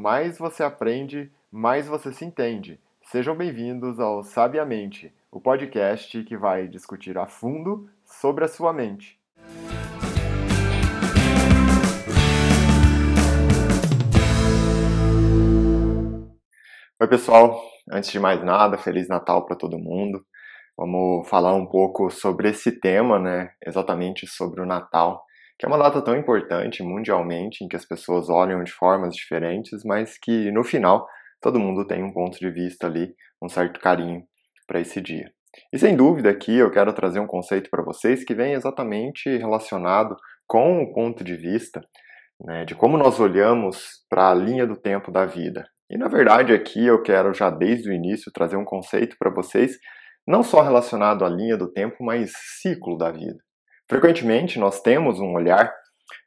mais você aprende, mais você se entende. Sejam bem-vindos ao Sabiamente, o podcast que vai discutir a fundo sobre a sua mente. Oi, pessoal. Antes de mais nada, Feliz Natal para todo mundo. Vamos falar um pouco sobre esse tema, né? Exatamente sobre o Natal que é uma data tão importante mundialmente, em que as pessoas olham de formas diferentes, mas que no final todo mundo tem um ponto de vista ali, um certo carinho para esse dia. E sem dúvida aqui eu quero trazer um conceito para vocês que vem exatamente relacionado com o ponto de vista né, de como nós olhamos para a linha do tempo da vida. E na verdade aqui eu quero já desde o início trazer um conceito para vocês não só relacionado à linha do tempo, mas ciclo da vida. Frequentemente, nós temos um olhar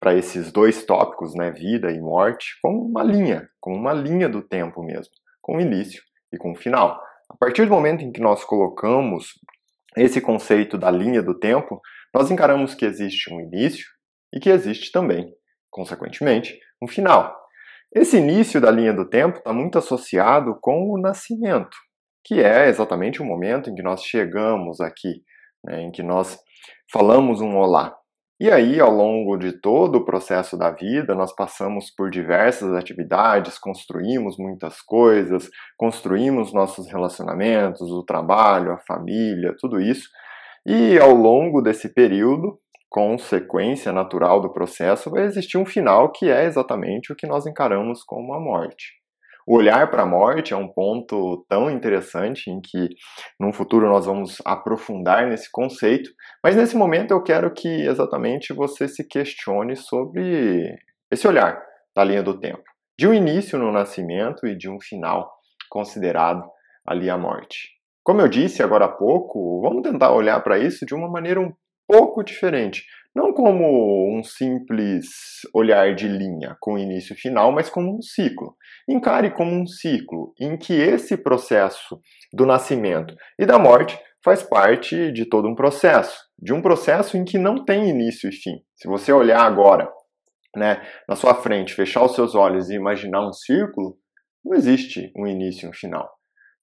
para esses dois tópicos, né, vida e morte, como uma linha, como uma linha do tempo mesmo, com início e com final. A partir do momento em que nós colocamos esse conceito da linha do tempo, nós encaramos que existe um início e que existe também, consequentemente, um final. Esse início da linha do tempo está muito associado com o nascimento, que é exatamente o momento em que nós chegamos aqui, né, em que nós falamos um olá. E aí, ao longo de todo o processo da vida, nós passamos por diversas atividades, construímos muitas coisas, construímos nossos relacionamentos, o trabalho, a família, tudo isso. E ao longo desse período, consequência natural do processo, vai existir um final que é exatamente o que nós encaramos como a morte. O olhar para a morte é um ponto tão interessante em que no futuro nós vamos aprofundar nesse conceito, mas nesse momento eu quero que exatamente você se questione sobre esse olhar da linha do tempo, de um início no nascimento e de um final considerado ali a morte. Como eu disse agora há pouco, vamos tentar olhar para isso de uma maneira um pouco diferente, não como um simples olhar de linha com início e final, mas como um ciclo. Encare como um ciclo em que esse processo do nascimento e da morte faz parte de todo um processo, de um processo em que não tem início e fim. Se você olhar agora, né, na sua frente, fechar os seus olhos e imaginar um círculo, não existe um início e um final.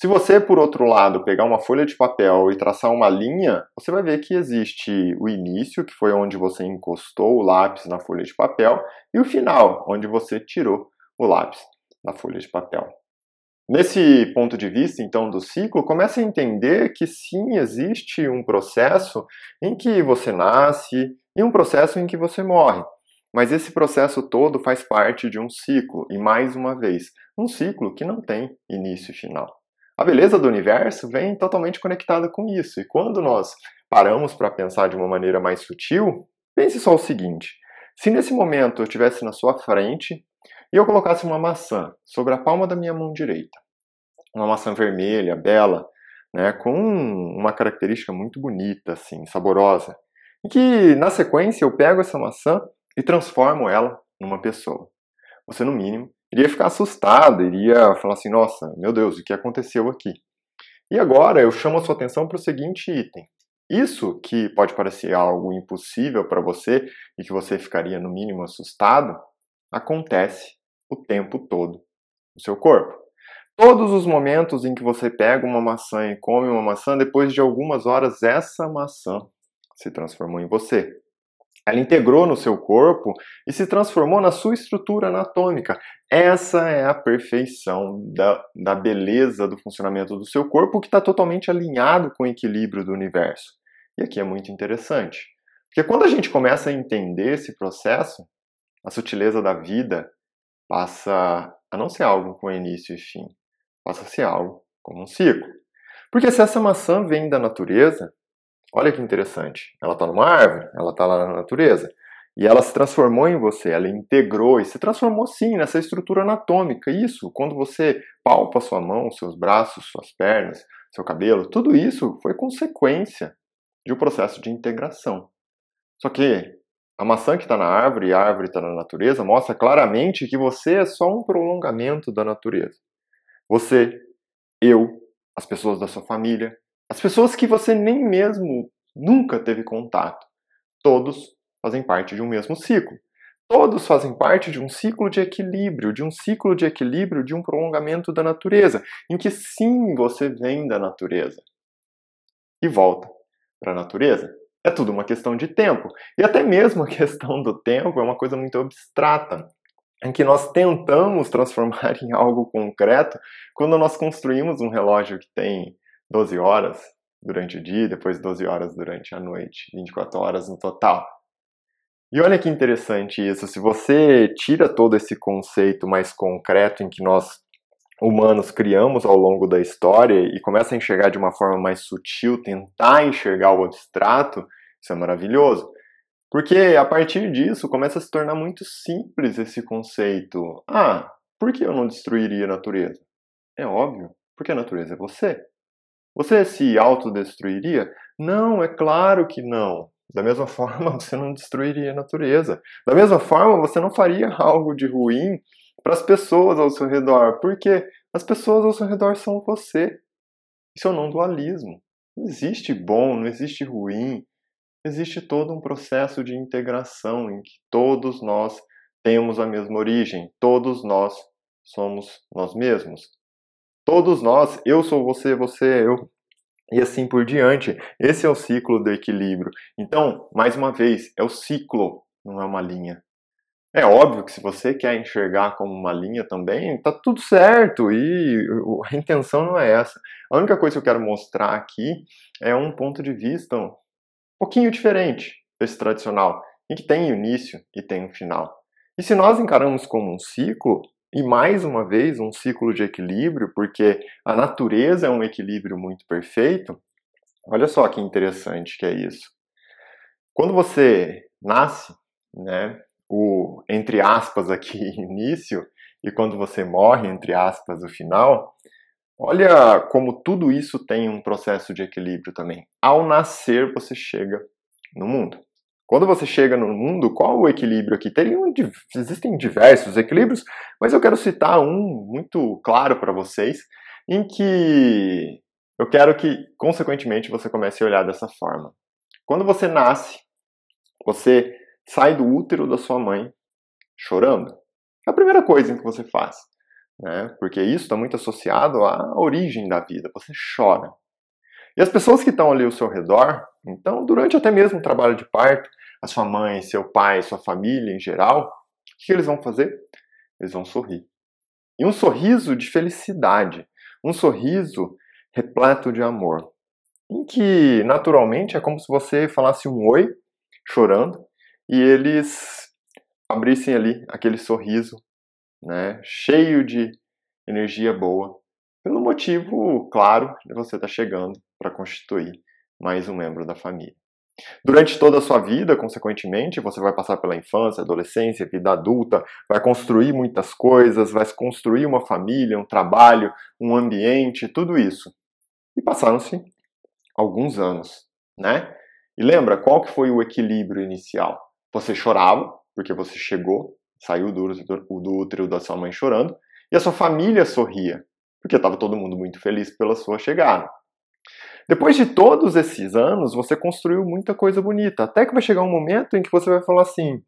Se você, por outro lado, pegar uma folha de papel e traçar uma linha, você vai ver que existe o início, que foi onde você encostou o lápis na folha de papel, e o final, onde você tirou o lápis da folha de papel. Nesse ponto de vista, então, do ciclo, comece a entender que sim, existe um processo em que você nasce e um processo em que você morre. Mas esse processo todo faz parte de um ciclo, e mais uma vez, um ciclo que não tem início e final. A beleza do universo vem totalmente conectada com isso. E quando nós paramos para pensar de uma maneira mais sutil, pense só o seguinte: se nesse momento eu estivesse na sua frente e eu colocasse uma maçã sobre a palma da minha mão direita, uma maçã vermelha, bela, né, com uma característica muito bonita, assim, saborosa, e que na sequência eu pego essa maçã e transformo ela numa pessoa. Você, no mínimo, iria ficar assustado, iria falar assim: nossa, meu Deus, o que aconteceu aqui? E agora eu chamo a sua atenção para o seguinte item. Isso que pode parecer algo impossível para você e que você ficaria no mínimo assustado, acontece o tempo todo no seu corpo. Todos os momentos em que você pega uma maçã e come uma maçã, depois de algumas horas, essa maçã se transformou em você. Ela integrou no seu corpo e se transformou na sua estrutura anatômica. Essa é a perfeição da, da beleza do funcionamento do seu corpo, que está totalmente alinhado com o equilíbrio do universo. E aqui é muito interessante. Porque quando a gente começa a entender esse processo, a sutileza da vida passa a não ser algo com início e fim, passa a ser algo como um ciclo. Porque se essa maçã vem da natureza, Olha que interessante. Ela está numa árvore, ela está lá na natureza. E ela se transformou em você, ela integrou e se transformou sim nessa estrutura anatômica. Isso, quando você palpa sua mão, seus braços, suas pernas, seu cabelo, tudo isso foi consequência de um processo de integração. Só que a maçã que está na árvore e a árvore está na natureza mostra claramente que você é só um prolongamento da natureza. Você, eu, as pessoas da sua família, as pessoas que você nem mesmo nunca teve contato, todos fazem parte de um mesmo ciclo. Todos fazem parte de um ciclo de equilíbrio, de um ciclo de equilíbrio, de um prolongamento da natureza, em que sim você vem da natureza e volta para a natureza. É tudo uma questão de tempo. E até mesmo a questão do tempo é uma coisa muito abstrata, em que nós tentamos transformar em algo concreto quando nós construímos um relógio que tem 12 horas durante o dia, depois 12 horas durante a noite, 24 horas no total. E olha que interessante isso. Se você tira todo esse conceito mais concreto em que nós humanos criamos ao longo da história e começa a enxergar de uma forma mais sutil, tentar enxergar o abstrato, isso é maravilhoso. Porque a partir disso começa a se tornar muito simples esse conceito. Ah, por que eu não destruiria a natureza? É óbvio, porque a natureza é você. Você se autodestruiria? Não, é claro que não. Da mesma forma, você não destruiria a natureza. Da mesma forma, você não faria algo de ruim para as pessoas ao seu redor, porque as pessoas ao seu redor são você. Isso é um não dualismo. Não existe bom, não existe ruim. Existe todo um processo de integração em que todos nós temos a mesma origem, todos nós somos nós mesmos. Todos nós, eu sou você, você é eu, e assim por diante. Esse é o ciclo do equilíbrio. Então, mais uma vez, é o ciclo, não é uma linha. É óbvio que se você quer enxergar como uma linha também, tá tudo certo e a intenção não é essa. A única coisa que eu quero mostrar aqui é um ponto de vista um pouquinho diferente desse tradicional, em que tem início e tem um final. E se nós encaramos como um ciclo, e mais uma vez, um ciclo de equilíbrio, porque a natureza é um equilíbrio muito perfeito. Olha só que interessante que é isso. Quando você nasce, né, o entre aspas aqui início e quando você morre entre aspas o final, olha como tudo isso tem um processo de equilíbrio também. Ao nascer você chega no mundo. Quando você chega no mundo, qual o equilíbrio aqui? Teriam, existem diversos equilíbrios, mas eu quero citar um muito claro para vocês, em que eu quero que, consequentemente, você comece a olhar dessa forma. Quando você nasce, você sai do útero da sua mãe chorando. É a primeira coisa que você faz, né? porque isso está muito associado à origem da vida. Você chora. E as pessoas que estão ali ao seu redor, então, durante até mesmo o trabalho de parto, a sua mãe, seu pai, sua família em geral, o que eles vão fazer? Eles vão sorrir. E um sorriso de felicidade, um sorriso repleto de amor, em que naturalmente é como se você falasse um oi, chorando, e eles abrissem ali aquele sorriso, né, cheio de energia boa, pelo motivo claro de você estar tá chegando para constituir mais um membro da família. Durante toda a sua vida, consequentemente, você vai passar pela infância, adolescência, vida adulta, vai construir muitas coisas, vai construir uma família, um trabalho, um ambiente, tudo isso. E passaram-se alguns anos, né? E lembra qual que foi o equilíbrio inicial? Você chorava porque você chegou, saiu do, do, do útero da sua mãe chorando, e a sua família sorria porque estava todo mundo muito feliz pela sua chegada. Depois de todos esses anos, você construiu muita coisa bonita, até que vai chegar um momento em que você vai falar assim: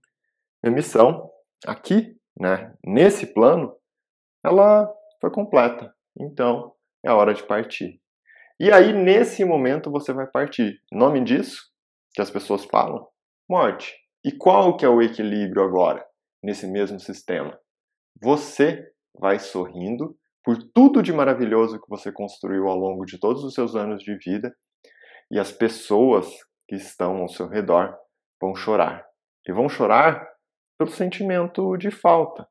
minha missão aqui, né, nesse plano, ela foi completa. Então, é a hora de partir. E aí, nesse momento, você vai partir. Nome disso, que as pessoas falam, morte. E qual que é o equilíbrio agora, nesse mesmo sistema? Você vai sorrindo por tudo de maravilhoso que você construiu ao longo de todos os seus anos de vida, e as pessoas que estão ao seu redor vão chorar. E vão chorar pelo sentimento de falta,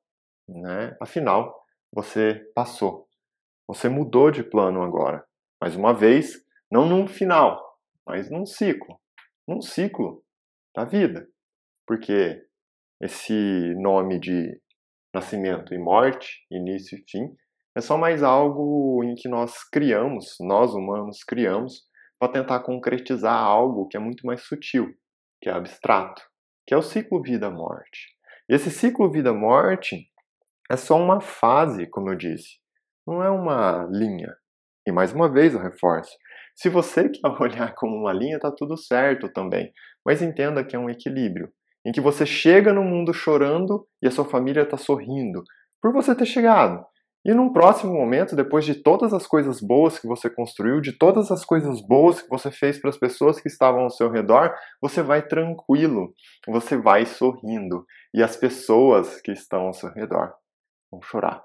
né? Afinal, você passou. Você mudou de plano agora. Mais uma vez, não num final, mas num ciclo. Num ciclo da vida. Porque esse nome de nascimento e morte, início e fim, é só mais algo em que nós criamos, nós humanos criamos, para tentar concretizar algo que é muito mais sutil, que é abstrato, que é o ciclo vida-morte. Esse ciclo vida-morte é só uma fase, como eu disse, não é uma linha. E mais uma vez eu reforço: se você quer olhar como uma linha, está tudo certo também, mas entenda que é um equilíbrio. em que você chega no mundo chorando e a sua família está sorrindo por você ter chegado. E num próximo momento, depois de todas as coisas boas que você construiu, de todas as coisas boas que você fez para as pessoas que estavam ao seu redor, você vai tranquilo, você vai sorrindo. E as pessoas que estão ao seu redor vão chorar.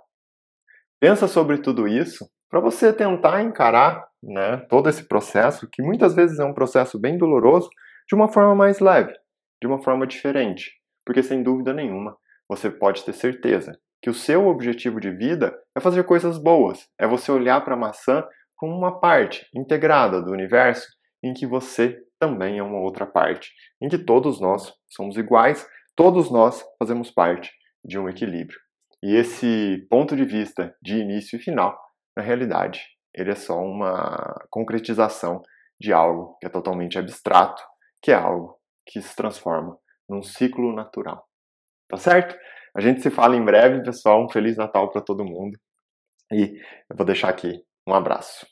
Pensa sobre tudo isso para você tentar encarar né, todo esse processo, que muitas vezes é um processo bem doloroso, de uma forma mais leve, de uma forma diferente. Porque sem dúvida nenhuma, você pode ter certeza que o seu objetivo de vida é fazer coisas boas, é você olhar para a maçã como uma parte integrada do universo em que você também é uma outra parte, em que todos nós somos iguais, todos nós fazemos parte de um equilíbrio. E esse ponto de vista de início e final, na realidade, ele é só uma concretização de algo que é totalmente abstrato, que é algo que se transforma num ciclo natural. Tá certo? A gente se fala em breve, pessoal. Um Feliz Natal para todo mundo. E eu vou deixar aqui um abraço.